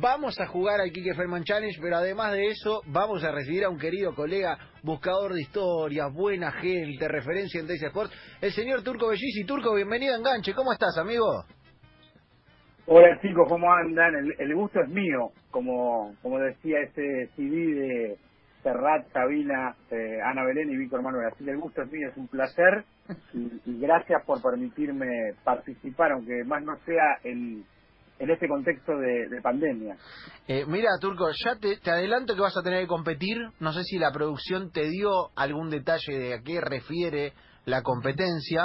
Vamos a jugar al Kike Ferman Challenge, pero además de eso, vamos a recibir a un querido colega, buscador de historias, buena gente, referencia en Daisy Sports, el señor Turco Bellisi. Turco, bienvenido a Enganche. ¿Cómo estás, amigo? Hola chicos, ¿cómo andan? El, gusto es mío, como, como decía ese CD de Serrat, Sabina, eh, Ana Belén y Víctor Manuel. Así que el gusto es mío, es un placer y, gracias por permitirme participar, aunque más no sea en, en este contexto de, pandemia. Eh, mira, Turco, ya te, te, adelanto que vas a tener que competir. No sé si la producción te dio algún detalle de a qué refiere la competencia.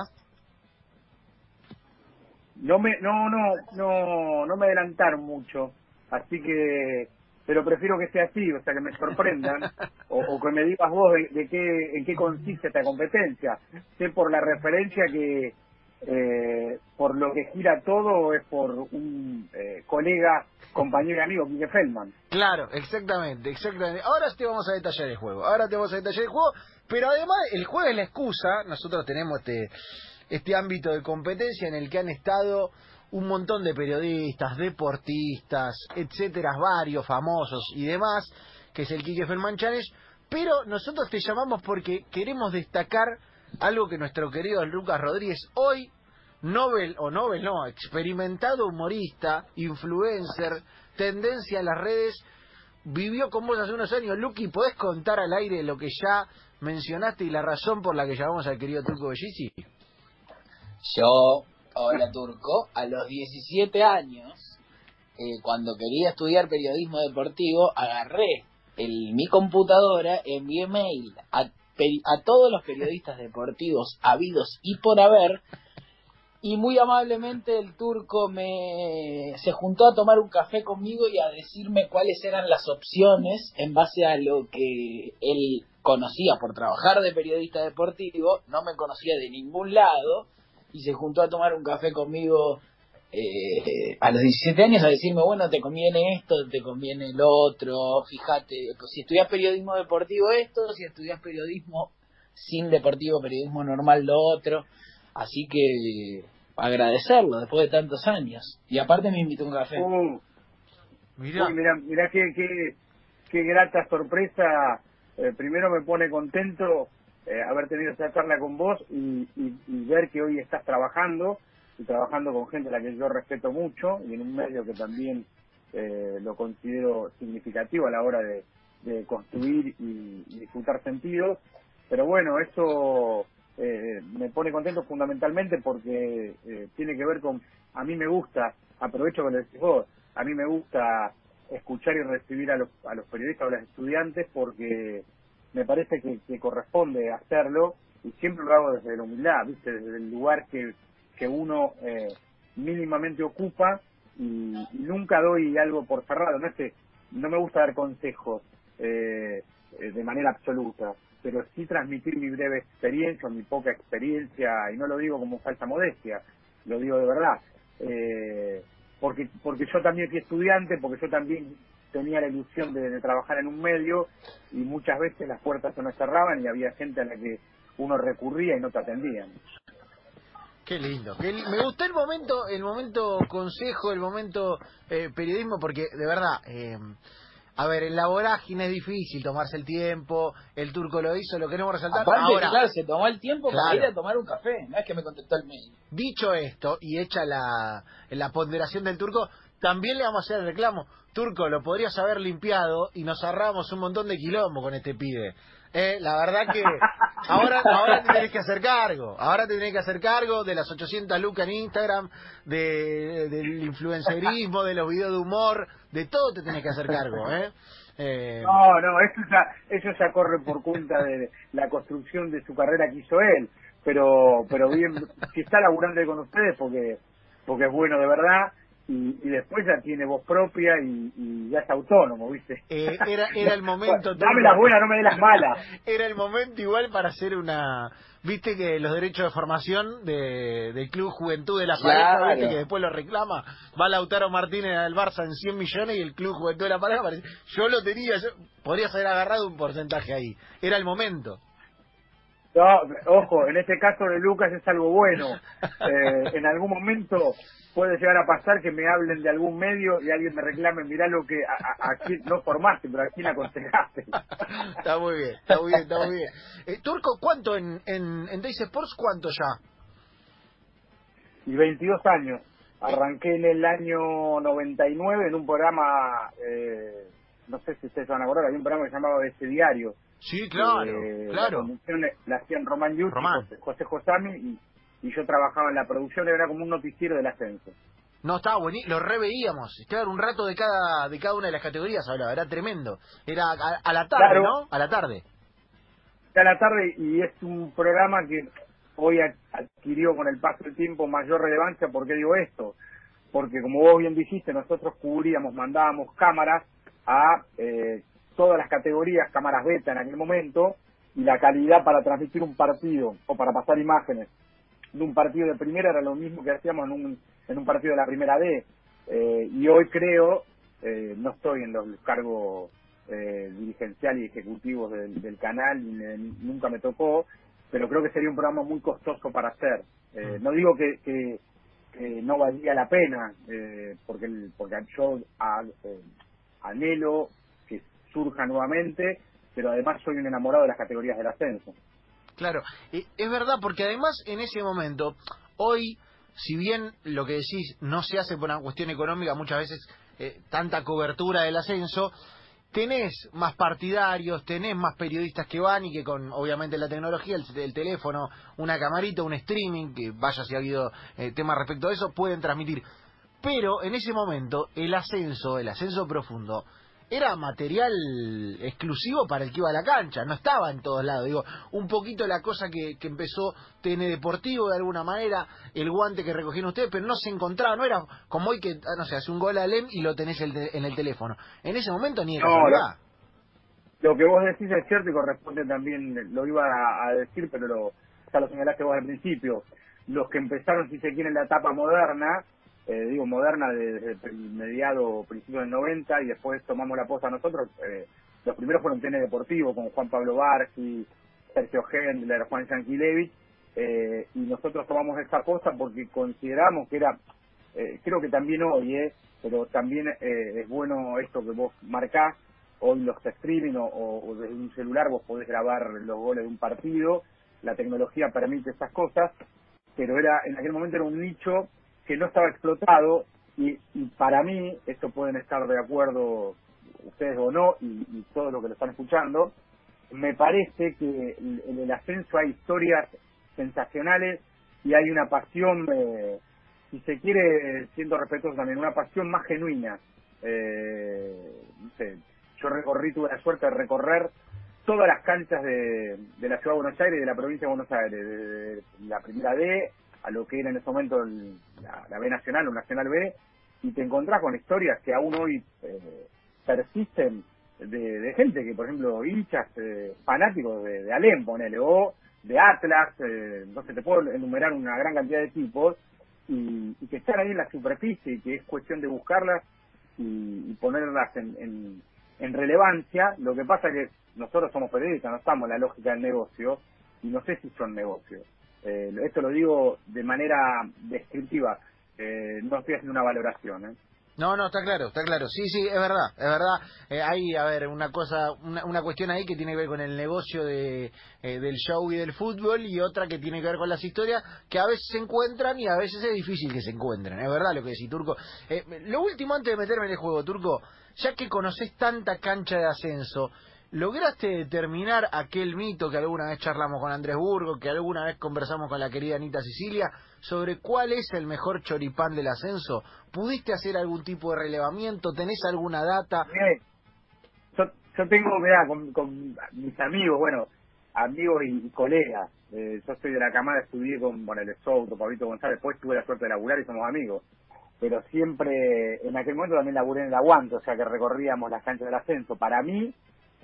No me, no, no, no, no me adelantaron mucho, así que pero prefiero que sea así, o sea, que me sorprendan, o, que me digas vos de, qué, en qué consiste esta competencia. Sé por la referencia que eh, por lo que gira todo es por un eh, colega, compañero y amigo, Miguel Feldman. Claro, exactamente, exactamente. Ahora te vamos a detallar el juego, ahora te vamos a detallar el juego, pero además el juego es la excusa, nosotros tenemos este, este ámbito de competencia en el que han estado un montón de periodistas, deportistas, etcétera, varios famosos y demás, que es el Quique Ferman Challenge, pero nosotros te llamamos porque queremos destacar algo que nuestro querido Lucas Rodríguez hoy, Nobel, o Nobel no, experimentado humorista, influencer, tendencia en las redes, vivió con vos hace unos años. Luqui, ¿podés contar al aire lo que ya mencionaste y la razón por la que llamamos al querido Turco Bellisi? Yo Hola Turco, a los 17 años, eh, cuando quería estudiar periodismo deportivo, agarré el, mi computadora, envié mail a, a todos los periodistas deportivos habidos y por haber, y muy amablemente el turco me se juntó a tomar un café conmigo y a decirme cuáles eran las opciones en base a lo que él conocía por trabajar de periodista deportivo, no me conocía de ningún lado y se juntó a tomar un café conmigo eh, a los 17 años a decirme, bueno, te conviene esto, te conviene lo otro, fíjate, pues, si estudias periodismo deportivo esto, si estudias periodismo sin deportivo, periodismo normal lo otro, así que agradecerlo después de tantos años. Y aparte me invitó a un café. Uh, mira, mira, qué, qué, grata sorpresa. Eh, primero me pone contento eh, haber tenido esta charla con vos y, ver que hoy estás trabajando y trabajando con gente a la que yo respeto mucho y en un medio que también eh, lo considero significativo a la hora de, construir y, disfrutar sentidos. Pero bueno, eso eh, me pone contento fundamentalmente porque tiene que ver con, a mí me gusta, aprovecho que lo decís vos, a mí me gusta escuchar y recibir a los, a los periodistas o a los estudiantes porque me parece que, corresponde hacerlo y siempre lo hago desde la humildad, ¿viste? desde el lugar que, que uno eh, mínimamente ocupa y, nunca doy algo por cerrado. No es que no me gusta dar consejos eh, eh, de manera absoluta, pero sí transmitir mi breve experiencia, mi poca experiencia, y no lo digo como falsa modestia, lo digo de verdad. porque, porque yo también fui estudiante, porque yo también tenía la ilusión de, trabajar en un medio y muchas veces las puertas se nos cerraban y había gente a la que uno recurría y no te atendían. Qué lindo. me gustó el momento, el momento consejo, el momento eh, periodismo, porque de verdad, eh, a ver, en la vorágine es difícil tomarse el tiempo, el turco lo hizo, lo queremos resaltar. Ahora, claro, se tomó el tiempo para ir a tomar un café, no es que me contestó el mail. Dicho esto, y hecha la, la ponderación del turco, también le vamos a hacer el reclamo. Turco, lo podrías haber limpiado y nos ahorramos un montón de quilombo con este pibe. Eh, la verdad que ahora, ahora te tenés que hacer cargo. Ahora te tenés que hacer cargo de las 800 lucas en Instagram, de, del influencerismo, de los videos de humor, de todo te tenés que hacer cargo. ¿eh? Eh... No, no, eso ya, eso ya corre por cuenta de la construcción de su carrera que hizo él. Pero, pero bien, si está laburando con ustedes porque, porque es bueno de verdad y, y, después ya tiene voz propia y, ya es autónomo, ¿viste? Eh, era, era el momento... Dame las buenas, no me dé las malas. era el momento igual para hacer una... Viste que los derechos de formación de, del Club Juventud de la Pareja, ¿viste? que después lo reclama, va Lautaro Martínez al Barça en 100 millones y el Club Juventud de la Pareja, yo lo tenía, yo, podrías haber agarrado un porcentaje ahí, era el momento. No, ojo, en este caso de Lucas es algo bueno. Eh, en algún momento puede llegar a pasar que me hablen de algún medio y alguien me reclame, mirá lo que aquí no formaste, pero aquí la aconsejaste. está muy bien, está muy bien, está muy bien. Eh, Turco, ¿cuánto en, en, en Days Sports? ¿Cuánto ya? Y 22 años. Arranqué en el año 99 en un programa, eh, no sé si ustedes van a acordar, había un programa que se llamaba Este Diario. Sí, claro, eh, claro. La, la hacían Román Yuti, José, José Josami y y yo trabajaba en la producción, era como un noticiero del ascenso. No, estaba buenísimo, lo reveíamos. Estaba un rato de cada de cada una de las categorías hablaba, era tremendo. Era a, la tarde, ¿no? A la tarde. A la tarde y es un programa que hoy adquirió con el paso del tiempo mayor relevancia. ¿Por qué digo esto? Porque como vos bien dijiste, nosotros cubríamos, mandábamos cámaras a eh, todas las categorías, cámaras beta en aquel momento, y la calidad para transmitir un partido o para pasar imágenes de un partido de primera era lo mismo que hacíamos en un, en un partido de la primera D. Eh, y hoy creo, eh, no estoy en los cargos eh, dirigenciales y ejecutivos del, canal, y nunca me tocó, pero creo que sería un programa muy costoso para hacer. Eh, mm. no digo que, que, no valía la pena, porque, porque yo anhelo que surja nuevamente, pero además soy un enamorado de las categorías del ascenso. Claro, es verdad, porque además en ese momento, hoy, si bien lo que decís no se hace por una cuestión económica, muchas veces eh, tanta cobertura del ascenso, tenés más partidarios, tenés más periodistas que van y que con, obviamente, la tecnología, el, teléfono, una camarita, un streaming, que vaya si ha habido eh, temas respecto a eso, pueden transmitir. Pero en ese momento, el ascenso, el ascenso profundo, era material exclusivo para el que iba a la cancha, no estaba en todos lados. Digo, un poquito la cosa que, que empezó TN Deportivo de alguna manera, el guante que recogieron ustedes, pero no se encontraba, no era como hoy que, ah, no sé, hace un gol a Lem y lo tenés en el teléfono. En ese momento ni era no, Lo que vos decís es cierto y corresponde también, lo iba a, decir, pero lo, ya lo señalaste vos al principio. Los que empezaron, si se quiere, en la etapa moderna, eh, digo, moderna desde el mediado, principio del 90 y después tomamos la posta nosotros. Eh, los primeros fueron TN Deportivo con Juan Pablo Bargi, Sergio Hendler, Juan Yanquilevich, eh, y nosotros tomamos esta posta porque consideramos que era, eh, creo que también hoy, eh, pero también eh, es bueno esto que vos marcás, hoy los streaming o, o desde un celular vos podés grabar los goles de un partido, la tecnología permite esas cosas, pero era en aquel momento era un nicho que no estaba explotado y, para mí, esto pueden estar de acuerdo ustedes o no y, y todos los que lo están escuchando, me parece que en el ascenso hay historias sensacionales y hay una pasión, eh, si se quiere, siendo respetuoso también, una pasión más genuina. Eh, no sé, yo recorrí, tuve la suerte de recorrer todas las canchas de, de la ciudad de Buenos Aires y de la provincia de Buenos Aires, de la primera D a lo que era en ese momento la, B Nacional o Nacional B, y te encontrás con historias que aún hoy eh, persisten de, gente que, por ejemplo, hinchas eh, fanáticos de, de Alem, ponele, o de Atlas, eh, no sé, te puedo enumerar una gran cantidad de tipos, y, que están ahí en la superficie y que es cuestión de buscarlas y, ponerlas en, en, relevancia. Lo que pasa que nosotros somos periodistas, no estamos en la lógica del negocio, y no sé si son negocios. Eh, esto lo digo de manera descriptiva, eh, no estoy haciendo una valoración. ¿eh? No, no, está claro, está claro. Sí, sí, es verdad, es verdad. Eh, hay, a ver, una cosa, una, una, cuestión ahí que tiene que ver con el negocio de, eh, del show y del fútbol y otra que tiene que ver con las historias que a veces se encuentran y a veces es difícil que se encuentren. Es verdad lo que decís, Turco. Eh, lo último antes de meterme en el juego, Turco, ya que conoces tanta cancha de ascenso, ¿Lograste determinar aquel mito que alguna vez charlamos con Andrés Burgo, que alguna vez conversamos con la querida Anita Sicilia, sobre cuál es el mejor choripán del ascenso? ¿Pudiste hacer algún tipo de relevamiento? ¿Tenés alguna data? yo, tengo, mirá, con, mis amigos, bueno, amigos y, colegas. Eh, yo soy de la camada, estudié con, bueno, el Souto, Pablito González, después tuve la suerte de laburar y somos amigos. Pero siempre, en aquel momento también laburé en el aguanto, o sea que recorríamos las canchas del ascenso. Para mí,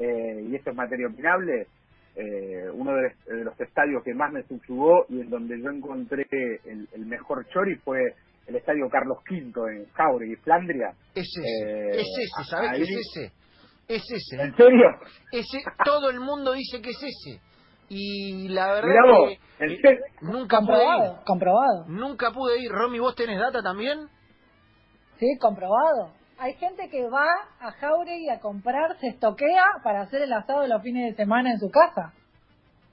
eh, y esto es materia opinable, eh, uno de, los estadios que más me subyugó y en donde yo encontré el, mejor chori fue el estadio Carlos V en Jauregui, Flandria. Es ese, eh, es ese, ¿sabes? Es ese. Es ese. ¿En serio? Ese, todo el mundo dice que es ese. y la verdad que nunca comprobado, pude comprobado. Nunca pude ir. Romy, ¿vos tenés data también? Sí, comprobado. Hay gente que va a Jauregui a comprar, se estoquea para hacer el asado de los fines de semana en su casa.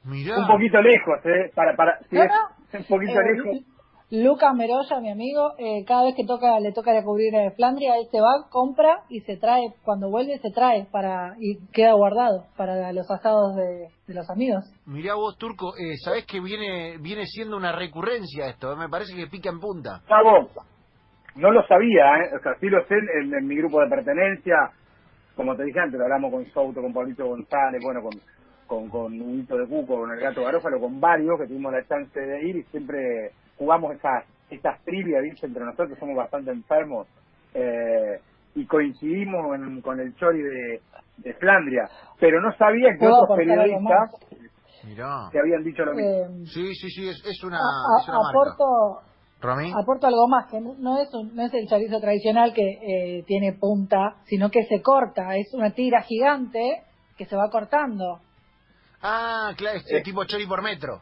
Mirá. Un poquito lejos, ¿eh? Para, para, un poquito eh, lejos. Lucas Meroya, mi amigo, eh, cada vez que toca le toca cubrir en Flandria, él se va, compra y se trae, cuando vuelve se trae para y queda guardado para los asados de, los amigos. Mirá vos, Turco, eh, sabés que viene viene siendo una recurrencia esto, me parece que pica en punta. No lo sabía, ¿eh? o sea, sí lo sé en, mi grupo de pertenencia, como te dije antes, lo hablamos con Souto, con Pablito González, bueno, con con, con de Cuco, con el gato Garófalo, con varios que tuvimos la chance de ir y siempre jugamos estas estas trivias, entre nosotros, somos bastante enfermos, eh, y coincidimos con el Chori de, de Flandria, pero no sabía que otros periodistas que habían dicho lo mismo. Eh, sí, sí, sí, es, una, aporto, aporto algo más, que no es, un, no es el chorizo tradicional que eh, tiene punta, sino que se corta, es una tira gigante que se va cortando. Ah, claro, es tipo chori por metro.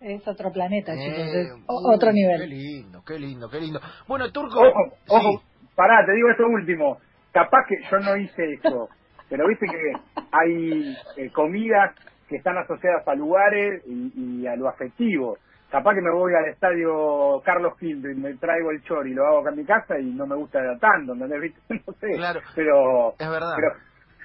Es otro planeta, eh, chicos, es otro nivel. Qué lindo, qué lindo, qué lindo. Bueno, Turco... Ojo, ojo, pará, te digo esto último. Capaz que yo no hice eso, pero viste que hay eh, comidas que están asociadas a lugares y, a lo afectivo. Capaz que me voy al estadio Carlos Quinto y me traigo el chori y lo hago acá en mi casa y no me gusta tanto, ¿entendés? No sé, claro, pero... Es verdad. Pero,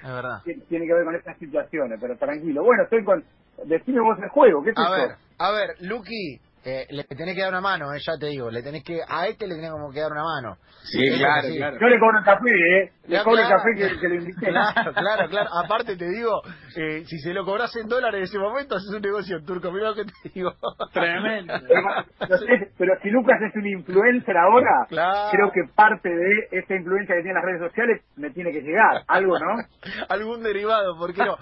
es verdad. Tiene que ver con estas situaciones, pero tranquilo. Bueno, estoy con... Decime vos el juego, ¿qué es A ver, a ver, Lucky, eh, le tenés que dar una mano, eh, ya te digo, le tenés que, a este le tenés como que dar una mano. Sí, claro, claro. Yo le cobro el café, ¿eh? Le cobro el café que, que, le invité. Claro, claro, claro. Aparte te digo, eh, si se lo cobras en dólares en ese momento, haces un negocio en turco, mira lo que te digo. Tremendo. Pero, si Lucas es un influencer ahora, creo que parte de esa influencia que tiene las redes sociales me tiene que llegar. Algo, ¿no? Algún derivado, ¿por qué no?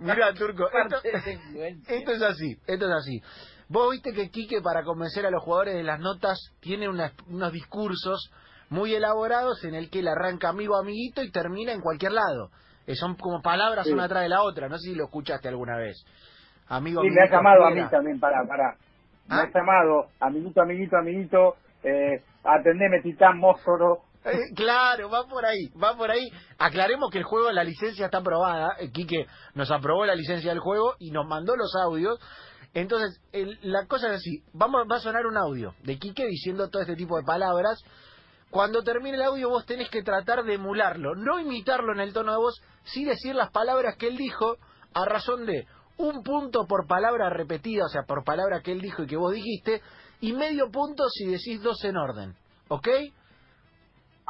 Mira, turco, esto, esto es así, esto es así. Vos viste que Quique, para convencer a los jugadores de las notas, tiene unos discursos muy elaborados en el que él arranca amigo, amiguito y termina en cualquier lado. Eh, son como palabras una atrás de la otra. No sé si lo escuchaste alguna vez. Amigo, sí, me ha llamado a mí también, para, para. Me ha ¿Ah? llamado, amiguito, amiguito, amiguito, eh, atendeme, titán, mósforo. Eh, claro, va por ahí, va por ahí. Aclaremos que el juego, la licencia está aprobada. Quique nos aprobó la licencia del juego y nos mandó los audios entonces, la cosa es así, vamos, va a sonar un audio de Quique diciendo todo este tipo de palabras. Cuando termine el audio vos tenés que tratar de emularlo, no imitarlo en el tono de voz, sí decir las palabras que él dijo a razón de un punto por palabra repetida, o sea, por palabra que él dijo y que vos dijiste, y medio punto si decís dos en orden, ¿ok?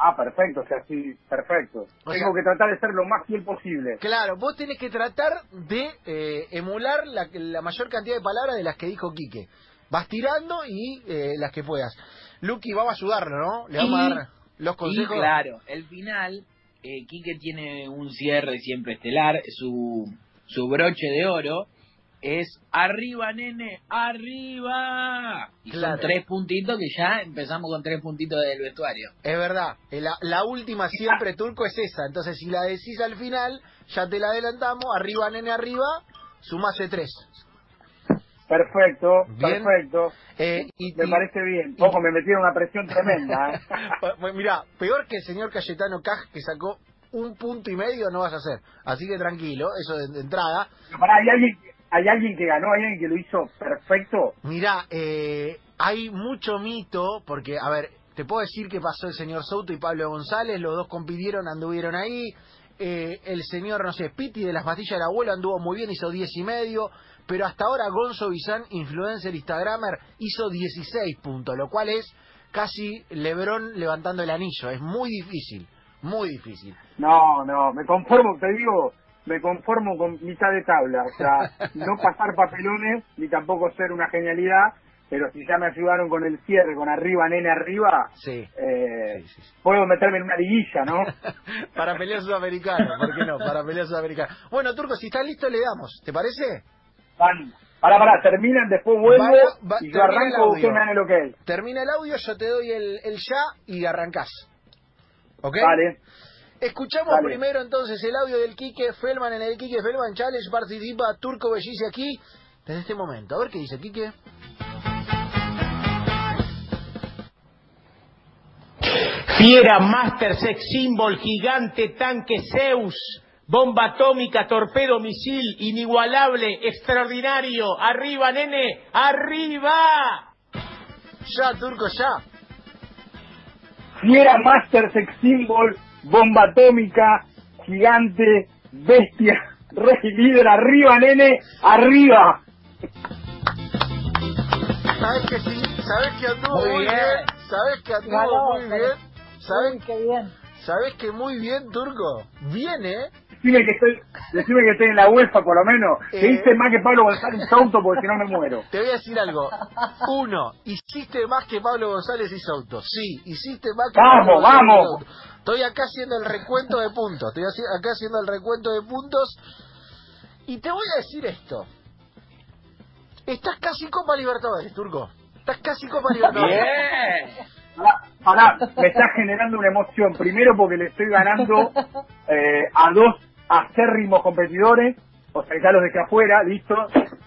Ah, perfecto, o sea, sí, perfecto. Tengo que tratar de ser lo más fiel posible. Claro, vos tenés que tratar de eh, emular la, mayor cantidad de palabras de las que dijo Quique. Vas tirando y eh, las que puedas. Lucky, vamos a ayudarlo, ¿no? Le vamos a dar los consejos. Y claro, el final, eh, Quique tiene un cierre siempre estelar, su, su broche de oro es arriba, nene, arriba. Y son tres puntitos que ya empezamos con tres puntitos del vestuario. Es verdad, la, última siempre turco es esa, entonces si la decís al final, ya te la adelantamos, arriba, nene, arriba, sumase tres. Perfecto, perfecto. Eh, y, me parece bien. Ojo, me metieron una presión tremenda. ¿eh? Mira, peor que el señor Cayetano Caj que sacó un punto y medio no vas a hacer. Así que tranquilo, eso de, entrada. Hay alguien, ¿Hay alguien que ganó? ¿Hay alguien que lo hizo perfecto? Mira, eh, hay mucho mito, porque, a ver, te puedo decir que pasó el señor Souto y Pablo González, los dos compitieron, anduvieron ahí. Eh, el señor, no sé, Piti de las pastillas del abuelo anduvo muy bien, hizo diez y medio. Pero hasta ahora Gonzo Bizán, influencer Instagramer, hizo 16 puntos, lo cual es casi Lebrón levantando el anillo. Es muy difícil, muy difícil. No, no, me conformo, te digo, me conformo con mitad de tabla, o sea, no pasar papelones ni tampoco ser una genialidad, pero si ya me ayudaron con el cierre, con arriba, nene, arriba, eh, puedo meterme en una liguilla, ¿no? para pelear sudamericano, ¿por qué no? Para pelear sudamericano. Bueno, Turco, si está listo, le damos, ¿te parece? Van. Para, para, terminan, después vuelvo y yo arranco, usted me dan el ok. Termina el audio, yo te doy el, el ya y arrancás. ¿Ok? Vale. Escuchamos primero entonces el audio del Quique Felman en el Quique Felman Challenge. Participa Turco Bellice aquí desde este momento. A ver qué dice Quique. Fiera, Master, Sex Symbol, Gigante, Tanque, Zeus, Bomba Atómica, Torpedo, Misil, Inigualable, Extraordinario. ¡Arriba, nene! ¡Arriba! Ya, Turco, ya. Fiera, Master, Sex Symbol, Bomba Atómica, Gigante, Bestia, Rey Líder. ¡Arriba, nene! ¡Arriba! ¿Sabes que sí? ¿Sabes que anduvo muy, bien? ¿Sabes que anduvo muy bien? ¿Sabes? qué bien. ¿Sabes que muy bien, Turco? Viene. ¿eh? Decime que estoy, decime que estoy en la UEFA por lo menos. Que eh. hice más que Pablo González Souto porque si no me muero. Te voy a decir algo. Uno, hiciste más que Pablo González y Souto. Sí, hiciste más que vamos, Pablo vamos. Estoy acá haciendo el recuento de puntos. Estoy acá haciendo el recuento de puntos. Y te voy a decir esto. Estás casi Copa Libertadores, Turco. Estás casi Copa Libertadores. Bien. Ahora, me está generando una emoción. Primero porque le estoy ganando eh, a dos acérrimos competidores, o sea, ya los dejé afuera, listo.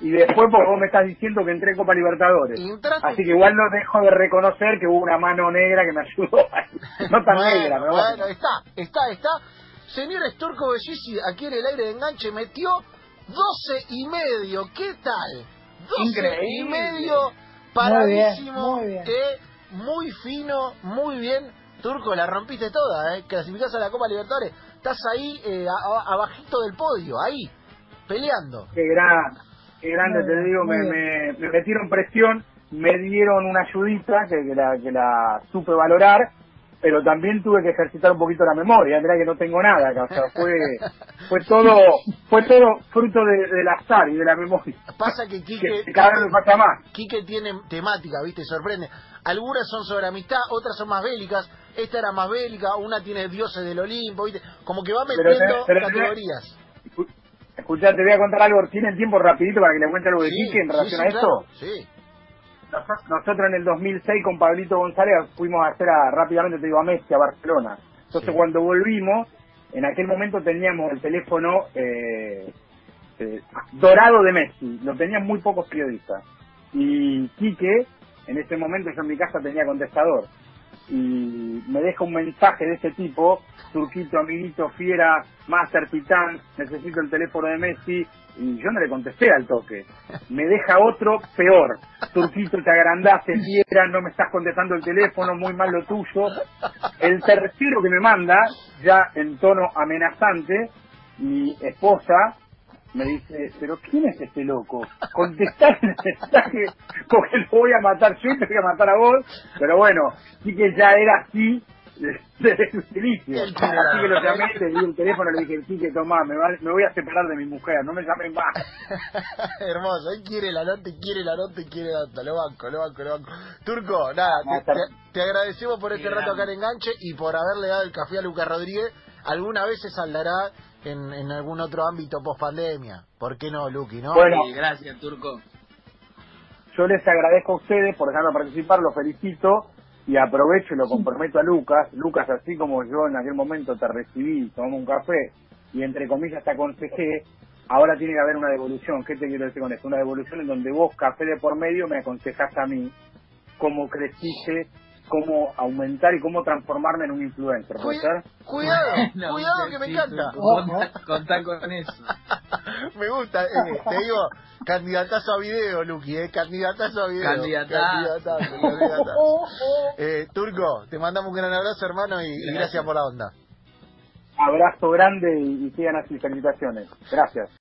Y después porque vos me estás diciendo que entré en Copa Libertadores. Así que igual no dejo de reconocer que hubo una mano negra que me ayudó. no tan negra, pero bueno. bueno. está, está, está. Señores Turco Bellici, aquí en el aire de enganche, metió 12 y medio. ¿Qué tal? 12 Increíble. y medio paradísimo. Muy bien, muy bien muy fino, muy bien. Turco, la rompiste toda, ¿eh? Clasificás a la Copa Libertadores. Estás ahí, eh, abajito del podio, ahí, peleando. Qué, gran, qué grande, te digo, me, me, metieron presión, me dieron una ayudita que, que, la, que la supe valorar, pero también tuve que ejercitar un poquito la memoria, mirá que no tengo nada acá, o sea, fue, fue todo, fue todo fruto de, del azar y de la memoria. Pasa que Quique, cada vez me pasa más. Quique tiene temática, viste, sorprende. Algunas son sobre amistad, otras son más bélicas. Esta era más bélica, una tiene dioses del Olimpo, ¿viste? Como que va metiendo categorías. Escuchá, te voy a contar algo. ¿Tienen tiempo rapidito para que le cuente algo de Quique en relación a esto? sí. Nosotros en el 2006 con Pablito González fuimos a hacer a, rápidamente, te digo, a Messi, a Barcelona. Entonces cuando volvimos, en aquel momento teníamos el teléfono eh, eh, dorado de Messi. Lo tenían muy pocos periodistas. Y Quique en ese momento yo en mi casa tenía contestador y me deja un mensaje de ese tipo, Turquito, amiguito, fiera, Master Titán, necesito el teléfono de Messi, y yo no le contesté al toque. Me deja otro peor. Turquito, te agrandaste, fiera, no me estás contestando el teléfono, muy mal lo tuyo. El tercero que me manda, ya en tono amenazante, mi esposa, me dice, pero ¿quién es este loco? Contestar el mensaje porque lo voy a matar yo y te voy a matar a vos. Pero bueno, sí que ya era así desde el inicio. Así que lo llamé, le di el teléfono, le dije, sí que tomá, me, me voy a separar de mi mujer, no me llamen más. Hermoso, él quiere la nota, quiere la nota, quiere la nota, lo banco, lo banco, lo banco. Turco, nada, te, te, agradecemos por este rato acá en Enganche y por haberle dado el café a Lucas Rodríguez. Alguna vez se saldará en, en algún otro ámbito post pandemia. ¿Por qué no, Luqui, no? Bueno, gracias, Turco. Yo les agradezco a ustedes por dejarme participar, los felicito y aprovecho y lo comprometo a Lucas. Lucas, así como yo en aquel momento te recibí, tomamos un café y entre comillas te aconsejé, ahora tiene que haber una devolución. ¿Qué te quiero decir con esto? Una devolución en donde vos, café de por medio, me aconsejás a mí cómo creciste cómo aumentar y cómo transformarme en un influencer. ¿Puede ser? Cuidado, cuidado que me encanta. Contá con eso. me gusta, eh, te digo, candidatazo a video, Luqui, eh, candidatazo a video. Candidatazo. eh, Turco, te mandamos un gran abrazo, hermano, y gracias, por la onda. Abrazo grande y, y sigan así, felicitaciones. Gracias.